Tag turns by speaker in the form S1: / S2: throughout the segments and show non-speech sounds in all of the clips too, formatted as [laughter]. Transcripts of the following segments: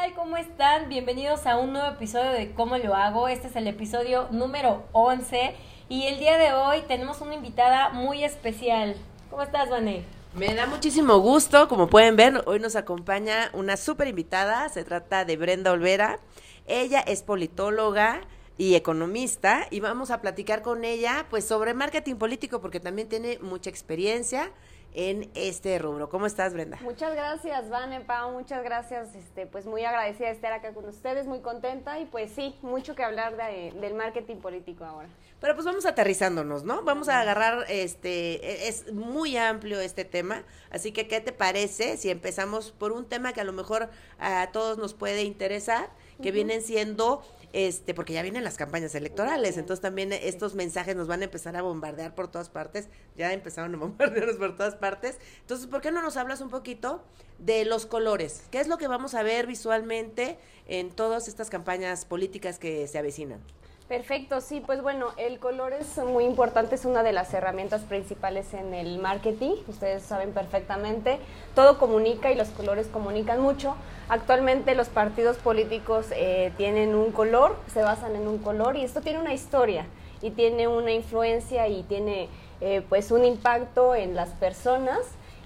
S1: tal? ¿Cómo están? Bienvenidos a un nuevo episodio de ¿Cómo lo hago? Este es el episodio número 11 y el día de hoy tenemos una invitada muy especial. ¿Cómo estás, Vané?
S2: Me da muchísimo gusto, como pueden ver, hoy nos acompaña una súper invitada, se trata de Brenda Olvera. Ella es politóloga y economista y vamos a platicar con ella pues sobre marketing político porque también tiene mucha experiencia en este rubro. ¿Cómo estás, Brenda?
S3: Muchas gracias, Vane, Pau, muchas gracias. Este, pues muy agradecida de estar acá con ustedes, muy contenta y pues sí, mucho que hablar de, del marketing político ahora.
S2: Pero pues vamos aterrizándonos, ¿no? Vamos a agarrar, este, e, es muy amplio este tema, así que ¿qué te parece si empezamos por un tema que a lo mejor a todos nos puede interesar, que vienen siendo este, porque ya vienen las campañas electorales, entonces también estos mensajes nos van a empezar a bombardear por todas partes, ya empezaron a bombardearnos por todas partes, entonces, ¿por qué no nos hablas un poquito de los colores? ¿Qué es lo que vamos a ver visualmente en todas estas campañas políticas que se avecinan?
S3: Perfecto, sí, pues bueno, el color es muy importante, es una de las herramientas principales en el marketing, ustedes saben perfectamente, todo comunica y los colores comunican mucho. Actualmente los partidos políticos eh, tienen un color, se basan en un color y esto tiene una historia y tiene una influencia y tiene eh, pues un impacto en las personas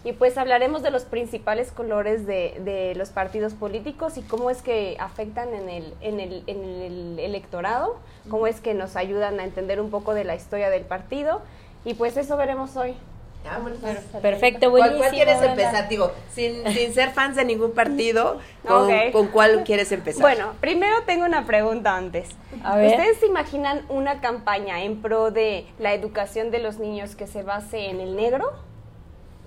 S3: y pues hablaremos de los principales colores de, de, los partidos políticos y cómo es que afectan en el, en, el, en el electorado, cómo es que nos ayudan a entender un poco de la historia del partido y pues eso veremos hoy.
S2: Ah, bueno, pues,
S1: Perfecto, buenísimo.
S2: ¿Cuál, cuál quieres empezar? Digo, sin, sin, ser fans de ningún partido, [laughs] ¿con, okay. ¿con, cuál quieres empezar?
S3: Bueno, primero tengo una pregunta antes. A ver. ¿Ustedes se imaginan una campaña en pro de la educación de los niños que se base en el negro?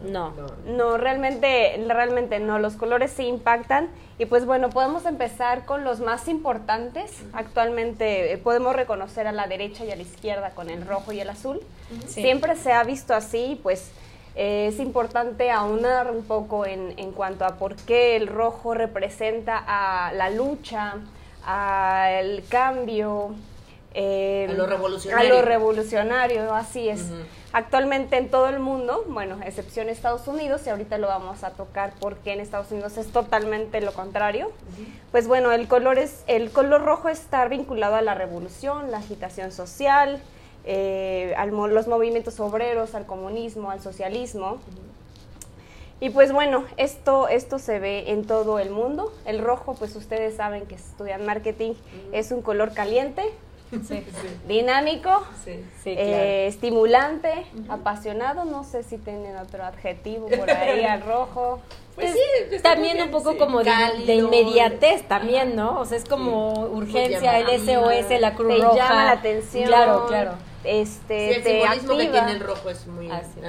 S1: No.
S3: No, realmente, realmente no. Los colores sí impactan. Y pues bueno, podemos empezar con los más importantes. Actualmente eh, podemos reconocer a la derecha y a la izquierda con el rojo y el azul. Sí. Siempre se ha visto así, pues eh, es importante aunar un poco en, en cuanto a por qué el rojo representa a la lucha, al cambio,
S2: eh, a lo revolucionario.
S3: A lo revolucionario, así es. Uh -huh. Actualmente en todo el mundo, bueno, excepción Estados Unidos, y ahorita lo vamos a tocar porque en Estados Unidos es totalmente lo contrario. Uh -huh. Pues bueno, el color, es, el color rojo está vinculado a la revolución, la agitación social, eh, a los movimientos obreros, al comunismo, al socialismo. Uh -huh. Y pues bueno, esto, esto se ve en todo el mundo. El rojo, pues ustedes saben que estudian marketing, es un color caliente, Sí, dinámico, sí, sí, claro. eh, estimulante, uh -huh. apasionado, no sé si tienen otro adjetivo por [laughs] ahí al rojo.
S1: Pues sí, también un poco como de, de, inmediatez también, ¿no? O sea, es como urgencia, el SOS, la Cruz
S3: te
S1: Roja.
S3: llama la atención.
S1: Claro, claro.
S3: Este,
S2: el
S3: te
S2: simbolismo
S3: activa,
S2: que tiene el rojo es muy...
S3: Así,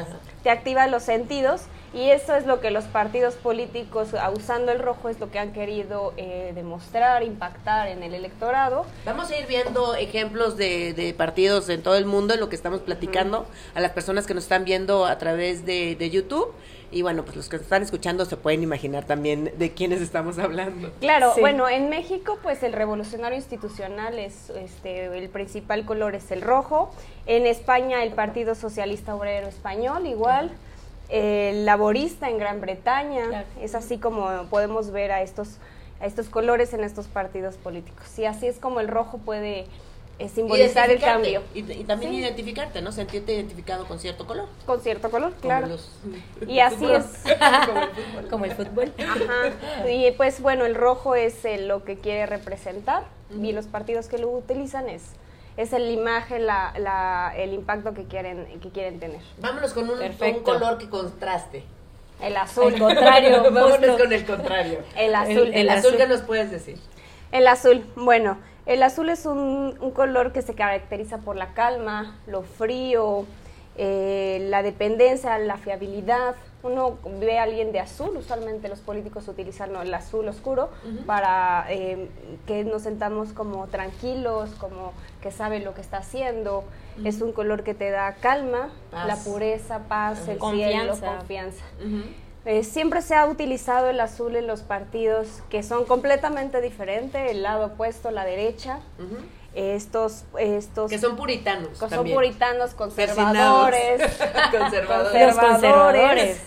S3: te activa los sentidos y eso es lo que los partidos políticos, usando el rojo, es lo que han querido eh, demostrar, impactar en el electorado.
S2: Vamos a ir viendo ejemplos de, de, partidos en todo el mundo, en lo que estamos platicando, uh -huh. a las personas que nos están viendo a través de, de YouTube. Y bueno, pues los que están escuchando se pueden imaginar también de quiénes estamos hablando.
S3: Claro, sí. bueno, en México pues el revolucionario institucional es este el principal color es el rojo. En España el Partido Socialista Obrero Español igual. El laborista en Gran Bretaña, claro. es así como podemos ver a estos a estos colores en estos partidos políticos. Y así es como el rojo puede eh, simbolizar el cambio.
S2: Y, y también sí. identificarte, ¿no? Sentirte identificado con cierto color.
S3: Con cierto color, claro. Los, y así es. [laughs]
S1: como el fútbol. Como el fútbol.
S3: Ajá. Y pues bueno, el rojo es eh, lo que quiere representar uh -huh. y los partidos que lo utilizan es es la imagen, la, la, el impacto que quieren, que quieren tener.
S2: Vámonos con un, un color que contraste.
S3: El azul.
S1: El contrario. [laughs]
S2: Vámonos con el contrario.
S3: El azul.
S2: El, el, el azul, azul, ¿qué nos puedes decir?
S3: El azul, bueno, el azul es un, un, color que se caracteriza por la calma, lo frío, eh, la dependencia, la fiabilidad. Uno ve a alguien de azul, usualmente los políticos utilizan el azul oscuro uh -huh. para eh, que nos sentamos como tranquilos, como que sabe lo que está haciendo. Uh -huh. Es un color que te da calma, paz. la pureza, paz, uh -huh. el
S1: confianza.
S3: cielo, confianza. Eh, siempre se ha utilizado el azul en los partidos que son completamente diferentes, el lado opuesto, la derecha. Estos, estos
S2: que son puritanos
S3: que son
S2: también.
S3: puritanos conservadores [laughs]
S2: conservadores
S3: conservadores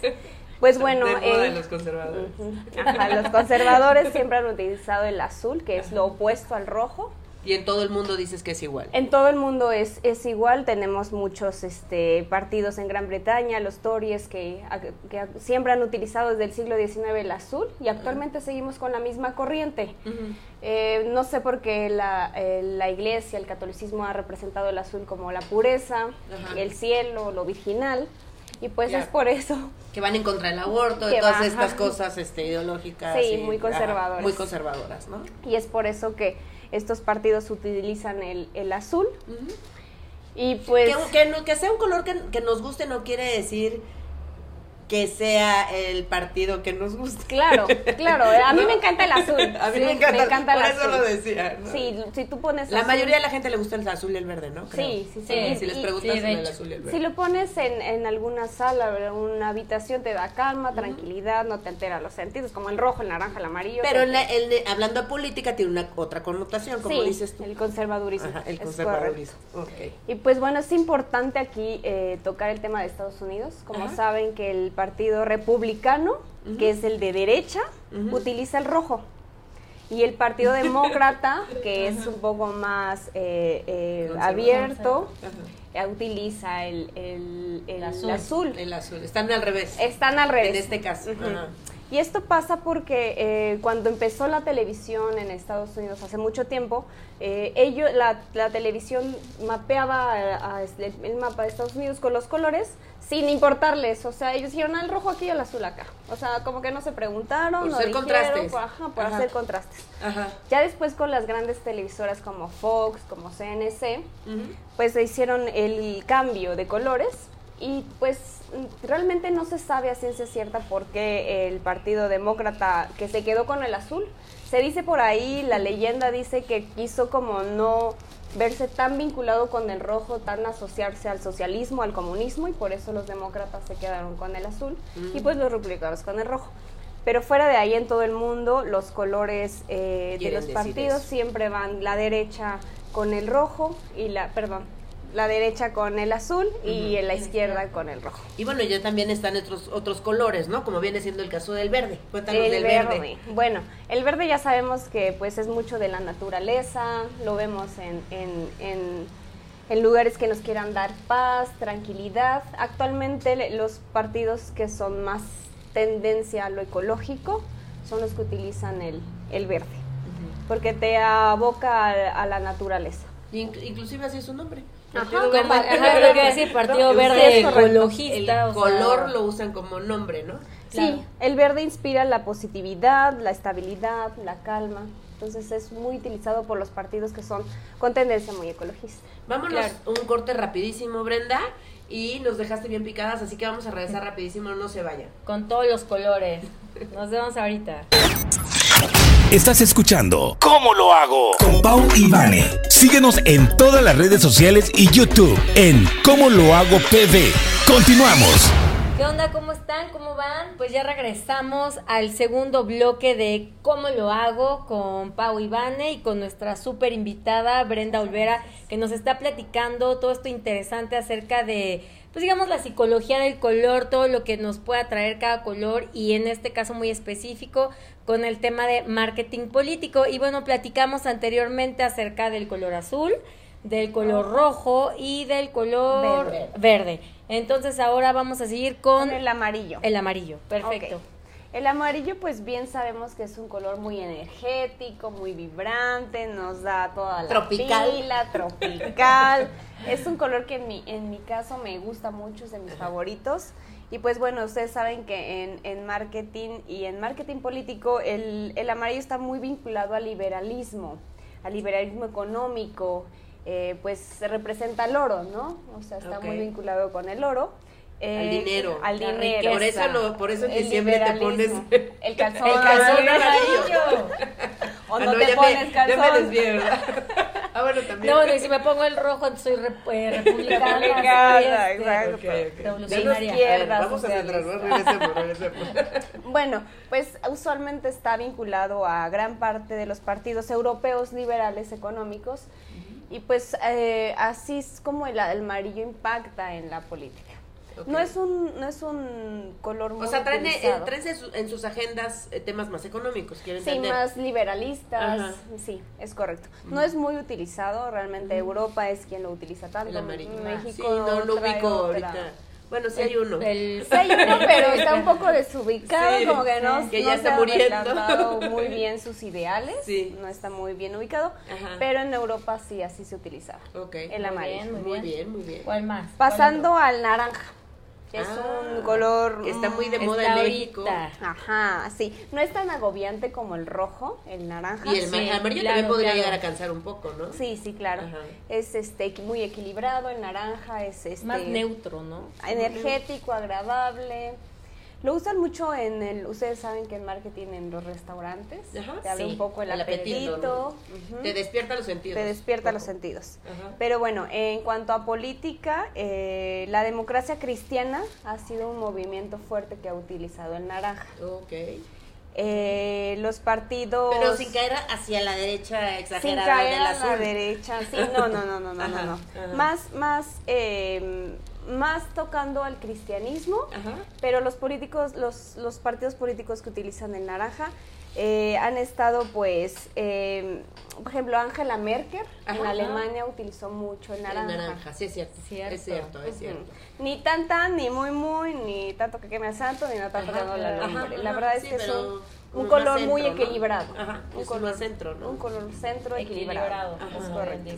S3: Pues bueno, eh,
S2: los conservadores.
S3: ajá, los conservadores siempre han utilizado el azul, que es lo opuesto al rojo.
S2: Y en todo el mundo dices que es igual.
S3: En todo el mundo es, es igual, tenemos muchos este, partidos en Gran Bretaña, los Tories, que, que siempre han utilizado desde el siglo XIX el azul y actualmente seguimos con la misma corriente. Eh, no sé por qué la, eh, la iglesia, el catolicismo ha representado el azul como la pureza, el cielo, lo virginal, y pues es por eso.
S2: Que van en contra del aborto, de todas estas cosas este, ideológicas.
S3: Sí,
S2: y-
S3: muy
S2: ajá,
S3: conservadoras.
S2: muy conservadoras, ¿no?
S3: Y es por eso que estos partidos utilizan el, el azul. Y pues...
S2: Que, que que sea un color que, que nos guste no quiere decir que sea el partido que nos guste.
S3: Claro, claro. A mí [laughs]
S2: ¿No?
S3: me encanta el azul. [laughs]
S2: A mí
S3: Sí,
S2: me encanta,
S3: el
S2: por eso
S3: azul.
S2: lo decía. ¿no?
S3: Sí, si tú pones
S2: La
S3: azul-
S2: mayoría de la gente le gusta el azul y el verde, ¿no? Creo.
S3: Sí, sí, sí.
S1: Sí,
S2: Si les preguntas
S1: sí, de
S2: sobre el azul y el verde.
S3: Si lo pones en, en alguna sala, o una habitación, te da calma, tranquilidad, no te altera los sentidos, como el rojo, el naranja, el amarillo.
S2: Pero en la- hablando de política tiene una otra connotación, como
S3: sí,
S2: dices tú.
S3: el conservadurismo.
S2: Ajá, el conservadurismo.
S3: correcto.
S2: Ok.
S3: Y pues bueno, es importante aquí eh, tocar el tema de Estados Unidos. Como
S2: Ajá.
S3: saben que el Partido Republicano, que es el de derecha, utiliza el rojo. Y el Partido [laughs] Demócrata, que es un poco más eh, eh, abierto, eh, utiliza el, el- el
S1: El azul.
S3: azul.
S2: El azul. Están al revés.
S3: Están al revés.
S2: En este caso.
S3: Y esto pasa porque eh, cuando empezó la televisión en Estados Unidos hace mucho tiempo, eh, ellos, la, la televisión mapeaba a- a- el, mapa de Estados Unidos con los colores sin importarles. O sea, ellos dijeron "Ah, el rojo aquí y el azul acá. O sea, como que no se preguntaron.
S2: Por
S3: no dijeron,
S2: contrastes.
S3: por- ajá, por
S2: Ajá.
S3: hacer contrastes.
S2: Ajá.
S3: Ya después con las grandes televisoras como Fox, como CNC, pues se hicieron el cambio de colores y pues realmente no se sabe a ciencia cierta por qué el Partido Demócrata que se quedó con el azul. Se dice por ahí, la leyenda dice que quiso como no verse tan vinculado con el rojo, tan asociarse al socialismo, al comunismo y por eso los demócratas se quedaron con el azul y pues los republicanos con el rojo. Pero fuera de ahí en todo el mundo los colores eh, de los partidos
S2: eso.
S3: siempre van la derecha con el rojo y la, perdón, la derecha con el azul y
S2: Ujú.
S3: la izquierda con el rojo.
S2: Y bueno, ya también están otros otros colores, ¿no? Como viene siendo el caso del verde. Cuéntanos
S3: El
S2: del
S3: verde.
S2: verde.
S3: Bueno, el verde ya sabemos que pues es mucho de la naturaleza, lo vemos en, en, en- en lugares que nos quieran dar paz, tranquilidad. Actualmente los partidos que son más tendencia a lo ecológico son los que utilizan el, el verde, porque te aboca a, a la naturaleza.
S2: Inc- inclusive así es su nombre.
S3: Ajá,
S2: Partido
S3: como-
S2: Verde.
S1: Ajá, lo que decir, Partido
S2: ¿no?
S1: Verde. Ecologista,
S2: El
S1: o sea-
S2: color lo usan como nombre, ¿no?
S1: Claro.
S3: Sí, el verde inspira la positividad, la estabilidad, la calma. Entonces es muy utilizado por los partidos que son con tendencia muy ecologista.
S2: Vámonos
S1: Claro.
S2: un corte rapidísimo, Brenda. Y nos dejaste bien picadas, así que vamos a regresar rapidísimo, no se vayan.
S1: Con todos los colores. Nos vemos ahorita.
S4: Estás escuchando ¿Cómo lo hago? Con Pau y Vane. Síguenos en todas las redes sociales y YouTube en ¿Cómo lo hago PV? Continuamos.
S1: ¿Qué onda? ¿Cómo están? ¿Cómo van? Pues ya regresamos al segundo bloque de ¿Cómo lo hago? con Pau Ivane y con nuestra súper invitada Brenda Olvera, que nos está platicando todo esto interesante acerca de, pues digamos, la psicología del color, todo lo que nos puede atraer cada color y en este caso muy específico con el tema de marketing político. Y bueno, platicamos anteriormente acerca del color azul, del color rojo y del color
S3: Verde.
S1: verde. Entonces ahora vamos a seguir con
S3: Con el amarillo.
S1: el amarillo. Perfecto.
S3: El amarillo, pues bien sabemos que es un color muy energético, muy vibrante, nos da toda la
S2: Tropical.
S3: pila, tropical. [laughs] es un color que en mi, en mi caso me gusta mucho, es de mis favoritos. Y pues bueno, ustedes saben que en, en marketing y en marketing político el, el amarillo está muy vinculado al liberalismo, al liberalismo económico, eh, pues se representa el oro, ¿no? O sea, está muy vinculado con el oro.
S2: Al
S3: Eh,
S2: dinero.
S3: Al dinero.
S2: Por eso, lo- por eso en
S3: El
S2: diciembre te pones... [laughs]
S3: El calzón,
S1: El calzón
S3: amarillo. O
S2: Ah,
S3: no, te
S2: ya
S3: pones
S2: me,
S3: calzón.
S2: Ya me desvié, ¿verdad? [laughs] ah, bueno, también.
S1: No, y si me pongo el rojo, soy rep- eh, [laughs] republicana.
S3: Republicana,
S1: este,
S3: exacto.
S2: Ok, ok.
S1: Revolucionaria.
S3: De izquierda.
S2: A vamos ¿no? regresemos, regresemos.
S3: Bueno, pues usualmente está vinculado a gran parte de los partidos europeos liberales económicos y pues eh, así es como el, el amarillo impacta en la política. No es un no es un color muy
S2: O sea, traen, eh, traen en, su- en sus agendas eh, temas más económicos, quieren
S3: Sí,
S2: entender.
S3: más liberalistas,
S2: Ajá.
S3: sí, es correcto. No es muy utilizado, realmente Europa es quien lo utiliza tanto.
S2: El amarillo.
S3: México
S2: sí, no,
S3: trae
S2: ubico
S3: otra.
S2: ahorita. Bueno, sí hay uno.
S1: El,
S3: Sí hay uno, pero está un poco [laughs] desubicado,
S2: Sí,
S3: como que no,
S2: que
S3: no
S2: ya
S3: se
S2: está
S3: ha
S2: muriendo. [laughs]
S3: muy bien sus ideales,
S2: Sí.
S3: no está muy bien ubicado,
S2: Ajá.
S3: pero en Europa sí así se utilizaba.
S2: Ok.
S3: El
S1: Muy
S3: amarillo.
S1: bien,
S2: Muy bien, muy bien.
S1: ¿Cuál más?
S3: Pasando al naranja, que es
S2: Ah,
S3: un color
S2: que está muy de
S3: mm,
S2: moda en México.
S1: ahorita.
S3: Ajá, sí, no es tan agobiante como el rojo, el naranja.
S2: Y el
S1: Sí,
S2: amarillo
S1: claro,
S2: también podría
S1: claro.
S2: llegar a cansar un poco, ¿no?
S3: Sí, sí, claro.
S2: Ajá.
S3: Es este muy equilibrado, el naranja es este
S1: Más neutro, ¿no?
S3: energético, agradable. Lo usan mucho en el, ustedes saben que en marketing en los restaurantes
S2: Ajá,
S3: te abre
S1: sí,
S3: un poco el,
S2: el apetito,
S3: apetito,
S2: ¿no?
S3: ujú,
S2: Te despierta los sentidos.
S3: te despierta los sentidos.
S2: Ajá.
S3: Pero bueno, en cuanto a política, eh, la democracia cristiana ha sido un movimiento fuerte que ha utilizado el naranja.
S2: Ok.
S3: Eh, los partidos
S2: Pero sin caer hacia la derecha
S3: sin
S2: exagerada
S3: caer
S2: del
S3: a
S2: azul.
S3: la derecha, sí, no, no, no, no, no, no. [laughs] Más, más, eh, más tocando al cristianismo,
S2: Ajá.
S3: pero los políticos, los, los partidos políticos que utilizan el naranja eh, han estado, pues, eh, por ejemplo, Angela Merkel en
S2: Ajá.
S3: Alemania utilizó mucho el
S2: El
S3: naranja.
S2: naranja, sí es cierto.
S1: Cierto.
S2: Es cierto, es cierto.
S3: Ni tan tan, ni muy muy, ni tanto que queme a santo, ni no tanto que no la
S2: ajá,
S3: La verdad es
S2: sí,
S3: que es
S2: pero
S3: un,
S2: como
S3: un color
S2: centro,
S3: muy
S2: ¿no?
S3: equilibrado.
S2: Ajá,
S3: un color
S2: centro, ¿no?
S3: Un color centro equilibrado.
S1: Equilibrado.
S3: Es correcto.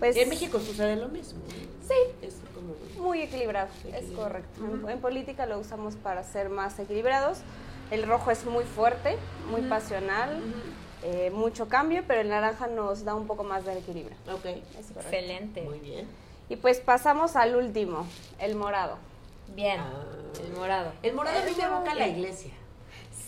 S3: Pues
S2: Y en México sucede lo mismo.
S3: sí,
S2: Es como...
S3: muy equilibrado, es correcto. En- En, política lo usamos para ser más equilibrados. El rojo es muy fuerte, muy pasional, eh, mucho cambio, pero el naranja nos da un poco más de equilibrio.
S2: Ok.
S3: Es correcto.
S1: Excelente.
S2: Muy bien.
S3: Y pues pasamos al último, el morado.
S1: Bien.
S2: Ah.
S1: El morado.
S2: El morado a mí me evoca la iglesia.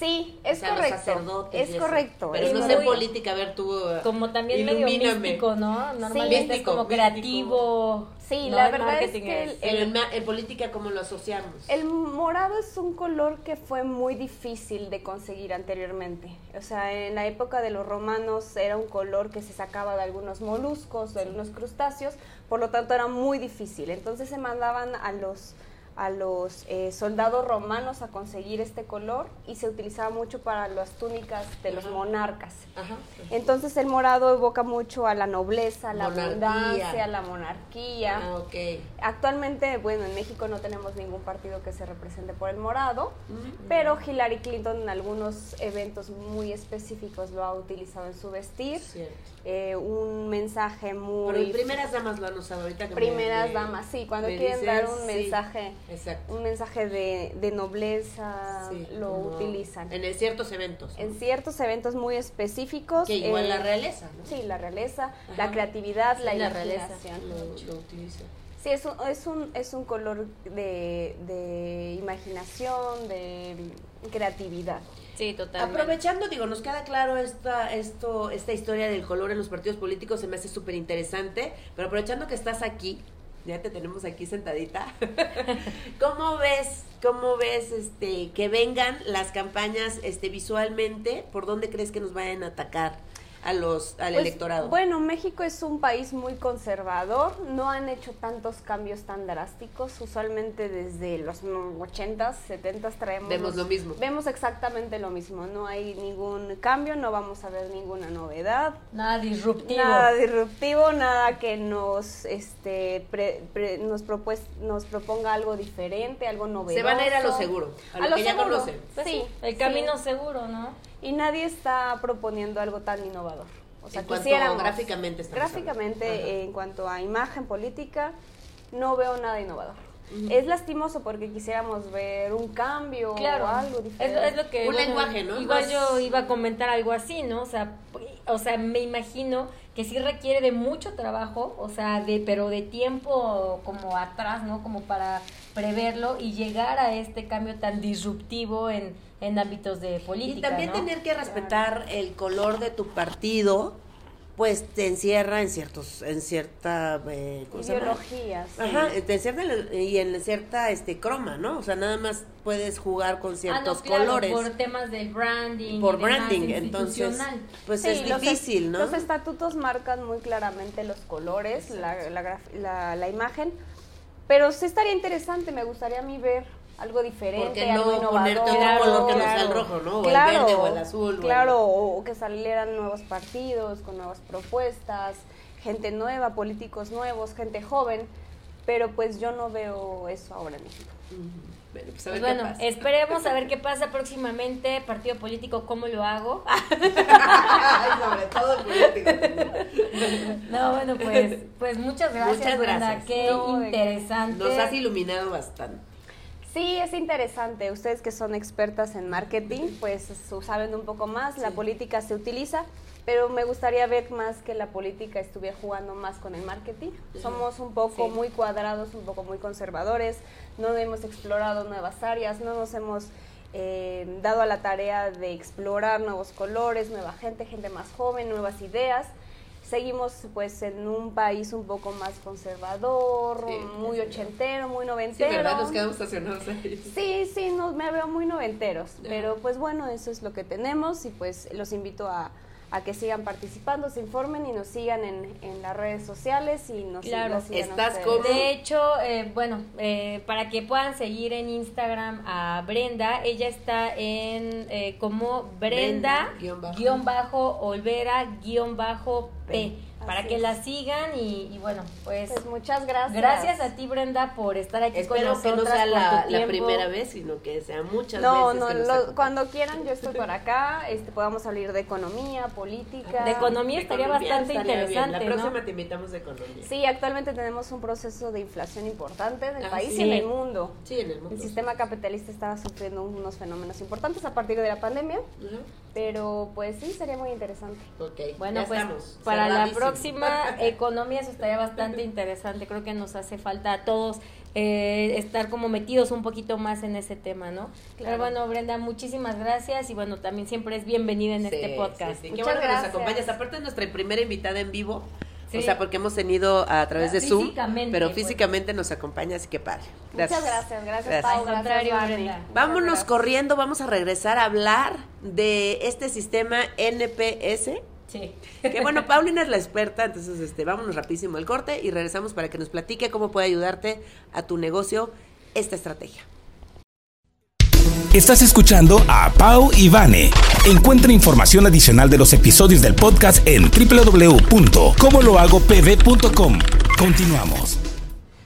S3: Sí, es
S2: O sea, los
S3: correcto.
S2: sacerdotes
S3: Es correcto.
S2: Pero
S3: es
S2: no
S1: muy-
S2: sé política, a ver tú. uh,
S1: Como también medio
S2: ilumíname.
S1: místico, ¿no? Normalmente es
S2: Místico,
S1: como
S2: místico.
S1: creativo.
S3: Sí,
S1: ¿no?
S3: la
S1: El
S3: verdad es
S1: marketing
S3: que el-
S2: en política, ¿cómo lo asociamos?
S3: El morado es un color que fue muy difícil de conseguir anteriormente. O sea, en la época de los romanos era un color que se sacaba de algunos moluscos, de algunos crustáceos, por lo tanto era muy difícil. Entonces se mandaban a los a los eh, soldados romanos a conseguir este color y se utilizaba mucho para las túnicas de los
S2: Ajá.
S3: monarcas.
S2: Ajá.
S3: Entonces el morado evoca mucho a la nobleza, a la
S2: Monarquía.
S3: abundancia, a la monarquía.
S2: Ah.
S3: Actualmente, bueno, en México no tenemos ningún partido que se represente por el morado, pero Hillary Clinton en algunos eventos muy específicos lo ha utilizado en su vestir. Eh, un mensaje muy...
S2: Pero primeras damas lo han usado ahorita. que me-
S3: primeras
S2: me-
S3: damas, sí, cuando quieren
S2: dices,
S3: dar un
S2: sí.
S3: mensaje,
S2: Exacto.
S3: un mensaje de, de nobleza,
S2: Sí,
S3: lo
S2: como
S3: utilizan.
S2: En ciertos eventos. ¿no?
S3: En ciertos eventos muy específicos.
S2: Que igual
S3: eh,
S2: la realeza, ¿no?
S3: Sí, la realeza,
S2: Ajá.
S3: la creatividad, la
S1: Sí, la realeza.
S3: imaginación.
S2: Lo, lo utiliza.
S3: Sí, es un, es un, es un color de, de imaginación, de creatividad.
S1: Sí, totalmente.
S2: Aprovechando, digo, nos queda claro esta, esto, esta historia del color en los partidos políticos, se me hace súper interesante, pero aprovechando que estás aquí, ya te tenemos aquí sentadita, [laughs] ¿cómo ves, cómo ves este, que vengan las campañas este, visualmente? ¿Por dónde crees que nos vayan a atacar a los, al
S3: Pues,
S2: electorado?
S3: Bueno, México es un país muy conservador, no han hecho tantos cambios tan drásticos, usualmente desde los 80s, 70s traemos...
S2: Vemos lo mismo.
S3: Vemos exactamente lo mismo, no hay ningún cambio, no vamos a ver ninguna novedad.
S1: Nada disruptivo.
S3: Nada disruptivo, nada que nos este pre- pre- nos propues- nos proponga algo diferente, algo novedoso.
S2: se van a ir a lo seguro, a lo, que ya conocen.
S1: Pues
S3: sí,
S1: el
S3: sí.
S1: camino seguro, ¿no?
S3: Y nadie está proponiendo algo tan innovador. O sea,
S2: En cuanto
S3: quisiéramos.
S2: gráficamente
S3: Gráficamente, en cuanto a imagen política, no veo nada innovador. Es lastimoso porque quisiéramos ver un cambio
S1: Claro.
S3: o algo
S1: Es,
S3: diferente.
S1: lo- es lo que.
S2: Un lenguaje, ¿no?
S1: Igual
S2: Más-
S1: yo iba a comentar algo así, ¿no? O sea, o sea, me imagino que sí requiere de mucho trabajo, o sea, de pero de tiempo como atrás, ¿no? Como para preverlo y llegar a este cambio tan disruptivo en, en ámbitos de política.
S2: Y también
S1: ¿no?
S2: tener que respetar el color de tu partido, pues te encierra en ciertos, en cierta eh.
S3: Ideologías.
S2: Ajá, te encierra en- y en cierta este croma, ¿no? O sea, nada más puedes jugar con
S1: Ah, no,
S2: ciertos
S1: claro,
S2: colores.
S1: Por temas del branding.
S2: por
S1: y demás,
S2: branding, entonces pues
S3: Sí,
S2: es
S3: los
S2: difícil, ¿no?
S3: Los estatutos marcan muy claramente los colores, la, la graf- la- la imagen, Pero sí estaría interesante, me gustaría a mí ver algo diferente,
S2: ¿Por qué
S3: algo
S2: ponerte otro
S1: Claro,
S2: color que no sea el rojo, ¿no? O
S3: claro,
S2: el verde o el azul. o el-
S3: Claro, o que salieran nuevos partidos con nuevas propuestas, gente nueva, políticos nuevos, gente joven, pero pues yo no veo eso ahora.
S2: Bueno, pues a
S1: Pues bueno,
S2: pasa.
S1: esperemos a ver qué pasa próximamente. Partido político, ¿cómo lo hago? [laughs]
S2: Ay, sobre todo político.
S1: No, bueno, pues, pues muchas gracias,
S2: Muchas
S1: Brenda. Qué
S3: No,
S1: interesante.
S2: Nos has iluminado bastante.
S3: Sí, es interesante. Ustedes que son expertas en marketing, pues saben un poco más. La política se utiliza, pero me gustaría ver más que la política estuviera jugando más con el marketing. Somos un poco
S1: Sí.
S3: muy cuadrados, un poco muy conservadores. No hemos explorado nuevas áreas, no nos hemos eh, dado a la tarea de explorar nuevos colores, nueva gente, gente más joven, nuevas ideas. Seguimos pues en un país un poco más conservador,
S2: Sí,
S3: muy
S2: sí.
S3: ochentero, muy
S2: Sí,
S3: noventero.
S2: ¿verdad? Nos quedamos estacionados ahí.
S3: Sí, sí, no, me veo muy noventeros, pero pues bueno, eso es lo que tenemos y pues los invito a, a que sigan participando, se informen y nos sigan en, en las redes sociales y nos
S1: Claro.
S3: sigan
S2: Estás como-
S1: De hecho, eh, bueno, eh, para que puedan seguir en Instagram a Brenda, ella está en eh, como Brenda,
S2: Brenda, guion bajo.
S1: guion bajo, Olvera, guion bajo P,
S2: P.
S1: para
S3: Así
S1: que
S3: es.
S1: la sigan y, y bueno, pues,
S3: Pues muchas gracias.
S1: gracias a ti Brenda por estar aquí
S2: Espero
S1: con
S2: que no sea la, la primera vez, sino que sea muchas
S3: No,
S2: veces.
S3: no,
S2: que nos
S3: lo-
S2: acompañes.
S3: cuando quieran yo estoy por acá, este, podamos salir de economía, política.
S1: De economía estaría
S2: Economía
S1: bastante
S2: estaría bien.
S1: interesante,
S2: La
S1: ¿no?
S2: próxima te invitamos de economía.
S3: Sí, actualmente tenemos un proceso de inflación importante en el
S2: Ah,
S3: país
S2: sí.
S3: y en el mundo.
S2: Sí, en el mundo.
S3: El sistema capitalista estaba sufriendo unos fenómenos importantes a partir de la pandemia,
S2: Ujú.
S3: Pero pues sí, sería muy interesante.
S2: Ok,
S1: Bueno,
S2: ya
S1: pues
S2: estamos.
S1: para la próxima [laughs] economía eso estaría bastante interesante. Creo que nos hace falta a todos eh, estar como metidos un poquito más en ese tema, ¿no? Pero
S3: Claro.
S1: bueno, Brenda, muchísimas gracias y bueno, también siempre es bienvenida en
S2: Sí,
S1: este podcast.
S2: sí, sí. Qué
S3: Muchas
S2: bueno que nos
S3: gracias.
S2: acompañas. Aparte es nuestra primera invitada en vivo.
S1: Sí.
S2: O sea, porque hemos tenido a través de Zoom,
S1: Físicamente,
S2: pero
S1: pues.
S2: físicamente nos acompaña, así que padre.
S3: Muchas gracias, gracias,
S2: Gracias.
S3: Pau, gracias
S2: Vámonos
S3: gracias.
S2: corriendo, vamos a regresar a hablar de este sistema NPS.
S1: Sí.
S2: Que bueno, [laughs] Paulina es la experta, entonces este, vámonos rapidísimo al corte y regresamos para que nos platique cómo puede ayudarte a tu negocio esta estrategia.
S4: Estás escuchando a Pau y Vane. Encuentra información adicional de los episodios del podcast en www.comolohagopv.com. Continuamos.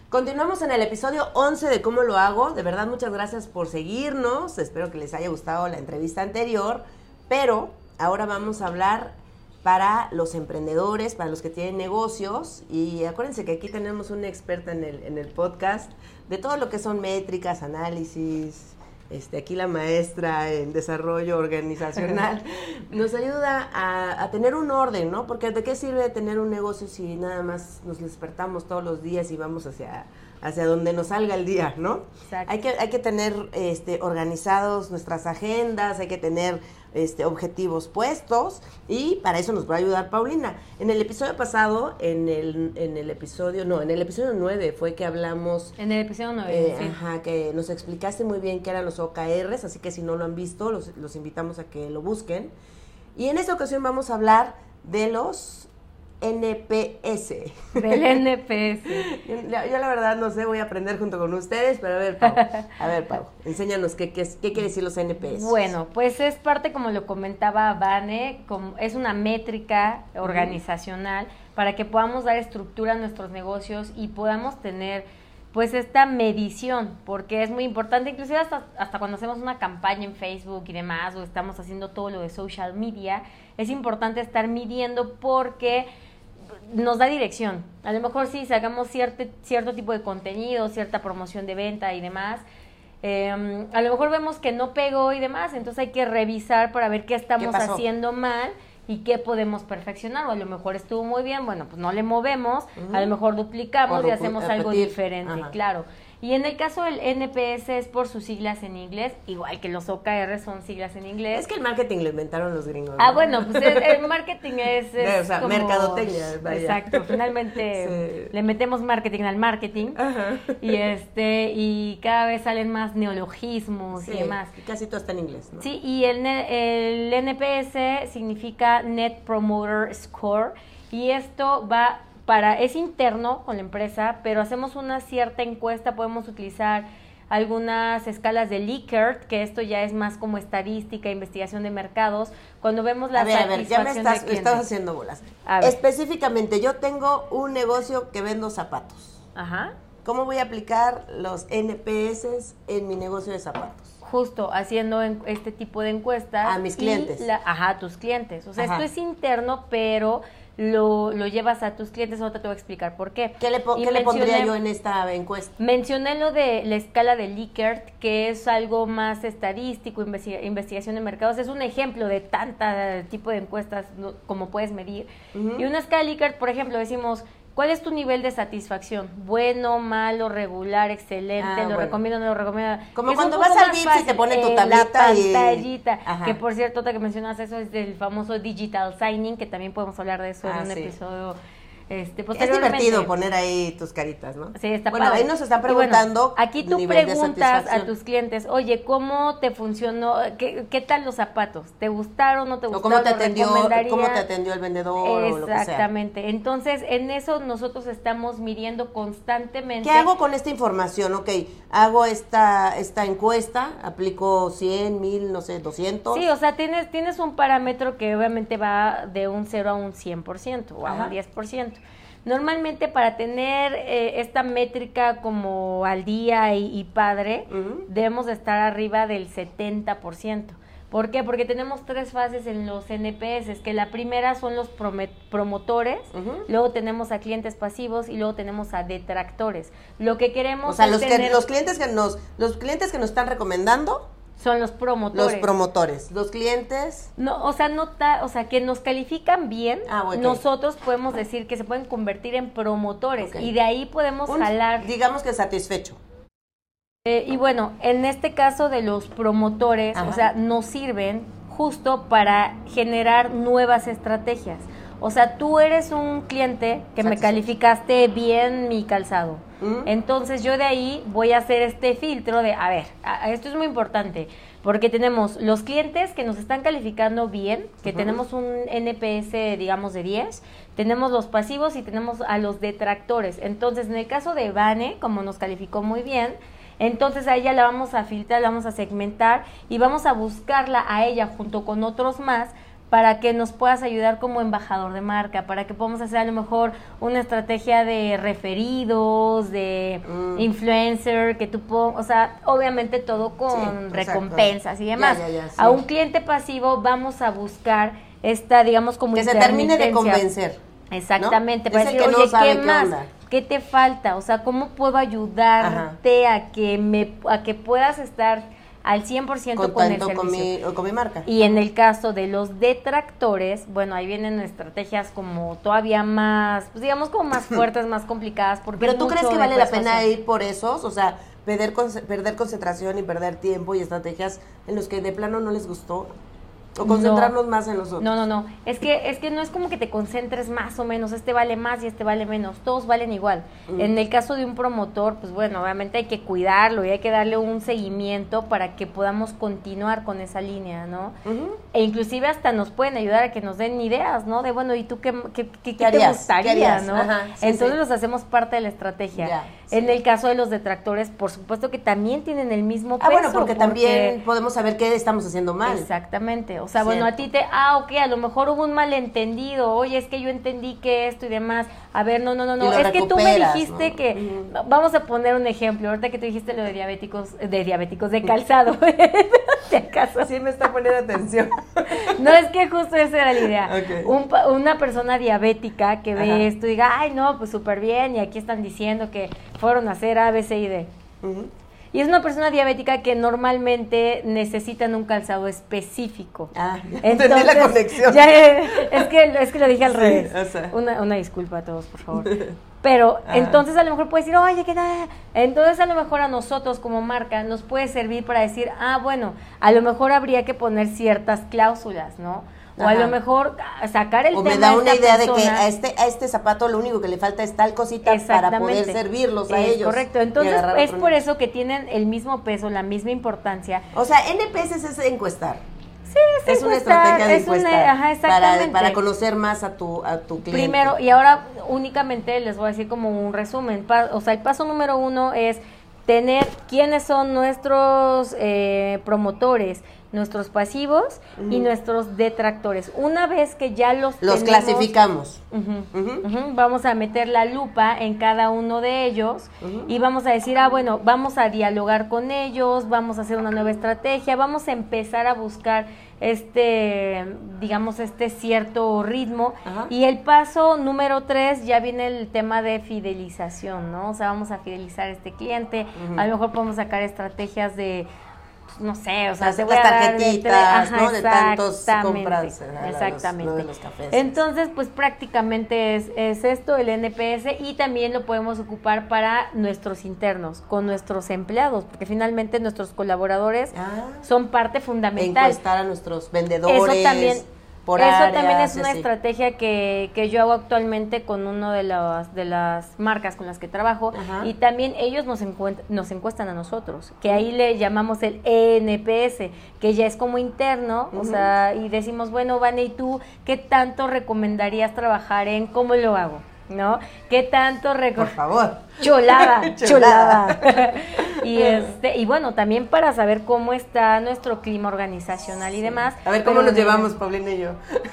S2: Continuamos en el episodio 11 de cómo lo hago. De verdad, muchas gracias por seguirnos. Espero que les haya gustado la entrevista anterior. Pero ahora vamos a hablar para los emprendedores, para los que tienen negocios. Y acuérdense que aquí tenemos una experta en el podcast de todo lo que son métricas, análisis. Este, aquí la maestra en desarrollo organizacional [laughs] nos ayuda a, a tener un orden, ¿no? Porque ¿de qué sirve tener un negocio si nada más nos despertamos todos los días y vamos hacia, hacia donde nos salga el día, ¿no?
S1: Exacto.
S2: Hay que, hay que tener este, organizados nuestras agendas, hay que tener este, objetivos puestos y para eso nos va a ayudar Paulina. En el episodio pasado, en el, en el episodio, no, en el episodio 9 fue que hablamos
S1: En el episodio 9.
S2: eh,
S1: sí.
S2: Ajá, que nos explicaste muy bien qué eran los OKRs, así que si no lo han visto, los, los invitamos a que lo busquen. Y en esta ocasión vamos a hablar de los NPS.
S1: Del NPS. [laughs]
S2: Yo, yo la verdad no sé, voy a aprender junto con ustedes, pero a ver, Pau, [laughs] a ver, Pau, enséñanos qué, qué, qué quiere decir los NPS.
S1: Bueno, pues es parte, como lo comentaba Vane, como es una métrica organizacional para que podamos dar estructura a nuestros negocios y podamos tener pues esta medición, porque es muy importante, inclusive hasta, hasta cuando hacemos una campaña en Facebook y demás, o estamos haciendo todo lo de social media, es importante estar midiendo porque nos da dirección. A lo mejor sí sacamos cierto, cierto tipo de contenido, cierta promoción de venta y demás. eh, a lo mejor vemos que no pegó y demás, entonces hay que revisar para ver qué estamos haciendo mal y qué podemos perfeccionar. O a lo mejor estuvo muy bien, bueno, pues no le movemos, a lo mejor duplicamos
S2: O
S1: y hacemos algo diferente,
S2: Ajá.
S1: claro. Y en el caso del NPS es por sus siglas en inglés, igual que los OKR son siglas en inglés.
S2: Es que el marketing lo inventaron los gringos.
S1: Ah,
S2: ¿no?
S1: bueno, pues el, el marketing [laughs] es, es
S2: O sea,
S1: como-
S2: mercadotecnia, vaya.
S1: Exacto, finalmente [laughs]
S2: Sí.
S1: le metemos marketing al marketing
S2: Ajá.
S1: y este y cada vez salen más neologismos
S2: Sí,
S1: y demás.
S2: y casi todo está en inglés, ¿no?
S1: Sí, y el, el NPS significa Net Promoter Score y esto va para, es interno con la empresa, pero hacemos una cierta encuesta, podemos utilizar algunas escalas de Likert, que esto ya es más como estadística, investigación de mercados, cuando vemos la
S2: a ver, a ver, ya me estás, estás haciendo bolas.
S1: A ver.
S2: Específicamente, yo tengo un negocio que vendo zapatos.
S1: Ajá.
S2: ¿Cómo voy a aplicar los NPS en mi negocio de zapatos?
S1: Justo, haciendo en- este tipo de encuestas.
S2: A mis clientes.
S1: la- ajá, a tus clientes. O sea,
S2: Ajá.
S1: esto es interno, pero lo, lo llevas a tus clientes. Ahorita te voy a explicar por qué.
S2: ¿Qué le, po- le pondría yo en esta encuesta?
S1: Mencioné lo de la escala de Likert, que es algo más estadístico, investiga- investigación de mercados. Es un ejemplo de tanta tipo de encuestas ¿no? como puedes medir. Y una escala Likert, por ejemplo, decimos, ¿cuál es tu nivel de satisfacción? Bueno, malo, regular, excelente,
S2: Ah,
S1: lo
S2: bueno.
S1: recomiendo, no lo recomiendo.
S2: Como
S1: Es un
S2: cuando vas al
S1: más
S2: Vips y te
S1: fácil.
S2: ponen tu
S1: Eh,
S2: tablita
S1: La pantallita, que por cierto, ahorita que mencionas eso es del famoso digital signing, que también podemos hablar de eso
S2: Ah,
S1: en un
S2: sí.
S1: episodio este,
S2: Es divertido poner ahí tus caritas, ¿no?
S1: Sí, está
S2: bueno,
S1: padre.
S2: ahí nos están
S1: bueno,
S2: preguntando.
S1: aquí tú preguntas a tus clientes, oye, ¿cómo te funcionó? ¿Qué, qué tal los zapatos? ¿Te gustaron? ¿No te
S2: O
S1: gustaron?
S2: cómo te
S1: ¿Lo
S2: atendió, cómo te atendió el vendedor o lo que sea.
S1: Exactamente. Entonces, en eso nosotros estamos midiendo constantemente.
S2: ¿Qué hago con esta información? Ok, hago esta, esta encuesta, aplico 100, 1000, no sé, 200.
S1: Sí, o sea, tienes, tienes un parámetro que obviamente va de un 0 a un 100% o a
S2: Ajá.
S1: un 10%. Normalmente para tener eh, esta métrica como al día y, y padre,
S2: Ujú.
S1: debemos de estar arriba del 70%. ¿Por qué? Porque tenemos tres fases en los NPS, que la primera son los promotores, luego tenemos a clientes pasivos y luego tenemos a detractores. Lo que queremos
S2: O sea,
S1: es
S2: los, que, los clientes que nos los clientes que nos están recomendando,
S1: son los promotores.
S2: los promotores, los clientes
S1: No, o sea, no ta- o sea, que nos califican bien,
S2: Ah,
S1: nosotros podemos decir que se pueden convertir en promotores y de ahí podemos
S2: un-
S1: jalar.
S2: digamos que satisfecho.
S1: Eh, y bueno, en este caso de los promotores,
S2: Ajá.
S1: o sea, nos sirven justo para generar nuevas estrategias. O sea, tú eres un cliente que me calificaste bien mi calzado. Entonces yo de ahí voy a hacer este filtro de, a ver, a- a- esto es muy importante, porque tenemos los clientes que nos están calificando bien, que tenemos un NPS, digamos, de 10, tenemos los pasivos y tenemos a los detractores. Entonces, en el caso de Vane, como nos calificó muy bien, entonces a ella la vamos a filtrar, la vamos a segmentar y vamos a buscarla a ella junto con otros más para que nos puedas ayudar como embajador de marca, para que podamos hacer a lo mejor una estrategia de referidos, de
S2: Mm.
S1: influencer, que tú pongas, o sea, obviamente todo con
S2: Sí, exacto.
S1: recompensas y demás.
S2: ya, ya, sí.
S1: A un cliente pasivo vamos a buscar esta, digamos, como
S2: Que se termine de convencer.
S1: Exactamente,
S2: ¿no?
S1: para decir,
S2: que no
S1: oye,
S2: sabe
S1: ¿qué
S2: qué
S1: más?
S2: onda.
S1: ¿Qué te falta? O sea, ¿cómo puedo ayudarte a que me a que puedas estar al 100% con, el
S2: Contento
S1: servicio?
S2: con mi, con mi marca.
S1: Y en el caso de los detractores, bueno, ahí vienen estrategias como todavía más, pues digamos como más [laughs] fuertes, más complicadas. Porque
S2: Pero tú crees que vale la pena ir por esos, o sea, perder, perder concentración y perder tiempo y estrategias en los que de plano no les gustó. O concentrarnos más en los otros.
S1: No, no, no. Es que, es que no es como que te concentres más o menos. Este vale más y este vale menos. Todos valen igual.
S2: Mm.
S1: En el caso de un promotor, pues bueno, obviamente hay que cuidarlo y hay que darle un seguimiento para que podamos continuar con esa línea, ¿no? E inclusive hasta nos pueden ayudar a que nos den ideas, ¿no? De, bueno, ¿y tú qué, qué, qué- qué te
S2: harías?
S1: gustaría, no?
S2: Ajá, sí,
S1: Entonces
S2: sí.
S1: los hacemos parte de la estrategia. En
S2: sí.
S1: el caso de los detractores, por supuesto que también tienen el mismo
S2: Ah,
S1: peso.
S2: bueno, porque, también podemos saber qué estamos haciendo mal.
S1: Exactamente. O sea, bueno, a ti te, ah, ok, a lo mejor hubo un malentendido. Oye, es que yo entendí que esto y demás. A ver, no, no, no, no. Es que tú me dijiste
S2: ¿no?
S1: que, vamos a poner un ejemplo. Ahorita que tú dijiste lo de diabéticos, de diabéticos, de calzado. [laughs] ¿De acaso?
S2: Sí me está poniendo atención. [laughs]
S1: No, es que justo esa era la idea.
S2: Ok.
S1: Un pa- una persona diabética que ve
S2: Ajá.
S1: esto y diga, ay, no, pues súper bien. Y aquí están diciendo que fueron a hacer A, B, C y D. Y es una persona diabética que normalmente necesitan un calzado específico.
S2: Ah, [laughs] ya entendí la conexión.
S1: ya, es, que, es que lo dije al
S2: Sí,
S1: revés.
S2: o sea.
S1: Una, una disculpa a todos, por favor. [laughs] Pero
S2: Ah.
S1: entonces a lo mejor puedes decir, oye, ¿qué tal? Entonces a lo mejor a nosotros como marca nos puede servir para decir, ah, bueno, a lo mejor habría que poner ciertas cláusulas, ¿no? O a lo mejor sacar el
S2: O
S1: tema
S2: me da una idea de que a este, a este zapato lo único que le falta es tal cosita para poder servirlos a
S1: Es
S2: ellos.
S1: Correcto, entonces es por eso que tienen el mismo peso, la misma importancia.
S2: O sea, NPS es encuestar.
S1: Sí,
S2: es una
S1: encuestar,
S2: estrategia de
S1: es una- ajá,
S2: para,
S1: exactamente.
S2: para conocer más a tu, a tu cliente.
S1: Primero, y ahora únicamente les voy a decir como un resumen. O sea, el paso número uno es tener quiénes son nuestros eh, promotores, nuestros pasivos y nuestros detractores. Una vez que ya los
S2: Los
S1: tenemos-
S2: clasificamos.
S1: Vamos a meter la lupa en cada uno de ellos y vamos a decir, ah, bueno, vamos a dialogar con ellos, vamos a hacer una nueva estrategia, vamos a empezar a buscar este, digamos, este cierto ritmo.
S2: Ajá.
S1: Y el paso número tres ya viene el tema de fidelización, ¿no? O sea, vamos a fidelizar a este cliente, a lo mejor podemos sacar estrategias de no sé, o sea,
S2: Las-
S1: te voy
S2: las
S1: a dar de-
S2: tarjetitas,
S1: Ajá,
S2: ¿no? De tantos compras, ¿verdad? De los-
S1: Exactamente.
S2: los cafés.
S1: Entonces, pues prácticamente es, es esto, el NPS, y también lo podemos ocupar para nuestros internos, con nuestros empleados, porque finalmente nuestros colaboradores
S2: Ah.
S1: son parte fundamental.
S2: Encuestar a nuestros vendedores.
S1: Eso también,
S2: por
S1: eso
S2: áreas,
S1: también es una
S2: así.
S1: estrategia que, que yo hago actualmente con una de las, de las marcas con las que trabajo
S2: Ajá.
S1: y también ellos nos, nos encuestan a nosotros, que ahí le llamamos el ENPS, que ya es como interno, o sea, y decimos, bueno, Vane, ¿y tú qué tanto recomendarías trabajar en cómo lo hago? ¿No? ¿Qué tanto
S2: Por favor.
S1: Chulada, [laughs]
S2: Chulada.
S1: chulada. [laughs] y este, y bueno, también para saber cómo está nuestro clima organizacional y demás.
S2: A ver cómo
S1: Pero
S2: nos llevamos, Paulina y yo.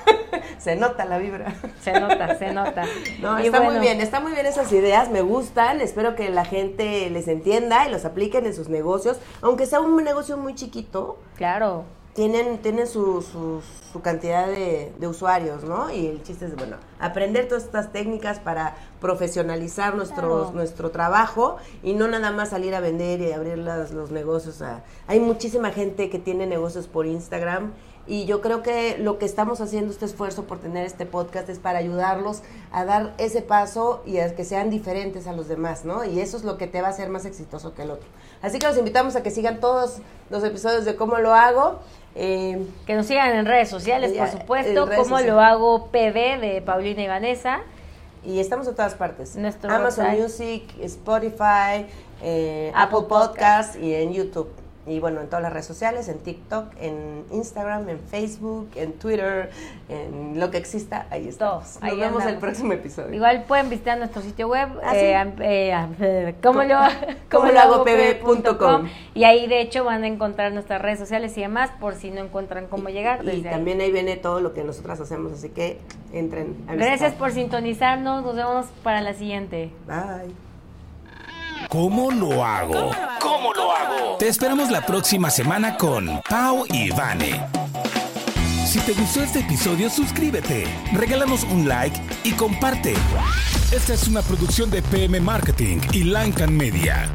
S2: [laughs] Se nota la vibra.
S1: Se nota, se nota.
S2: No,
S1: Y
S2: está muy bien, está muy bien esas ideas, me gustan, espero que la gente les entienda y los apliquen en sus negocios, aunque sea un negocio muy chiquito,
S1: Claro.
S2: Tienen, tienen su, su, su cantidad de, de usuarios, ¿no? Y el chiste es, bueno, aprender todas estas técnicas para profesionalizar nuestros,
S1: Claro.
S2: nuestro trabajo y no nada más salir a vender y abrir las- los negocios. a- hay muchísima gente que tiene negocios por Instagram y yo creo que lo que estamos haciendo este esfuerzo por tener este podcast es para ayudarlos a dar ese paso y a que sean diferentes a los demás, ¿no? Y eso es lo que te va a hacer más exitoso que el otro. Así que los invitamos a que sigan todos los episodios de cómo lo hago. Eh,
S1: Que nos sigan en redes sociales, por supuesto, como lo hago PB de Paulina y Vanessa.
S2: y estamos en todas partes.
S1: Nuestro
S2: Amazon
S1: website.
S2: Music, Spotify, eh,
S1: Apple
S2: Apple Podcast y en YouTube. Y bueno, en todas las redes sociales, en TikTok, en Instagram, en Facebook, en Twitter, en lo que exista, ahí estamos.
S1: Todos,
S2: Nos vemos el
S1: andamos.
S2: próximo episodio.
S1: Igual pueden visitar nuestro sitio web,
S2: Ah,
S1: eh,
S2: sí.
S1: eh, eh, [laughs] ¿cómo lo,
S2: Cómo [laughs] lo hago pb.com.
S1: y ahí de hecho van a encontrar nuestras redes sociales y demás por si no encuentran cómo llegar.
S2: Y
S1: desde
S2: también ahí viene todo lo que nosotras hacemos, así que entren a
S1: Gracias por sintonizarnos, nos vemos para la siguiente.
S2: Bye.
S4: ¿Cómo lo hago? ¿Cómo lo hago? Te esperamos la próxima semana con Pau y Vane. Si te gustó este episodio, suscríbete, regálanos un like y comparte. Esta es una producción de PM Marketing y Lancan Media.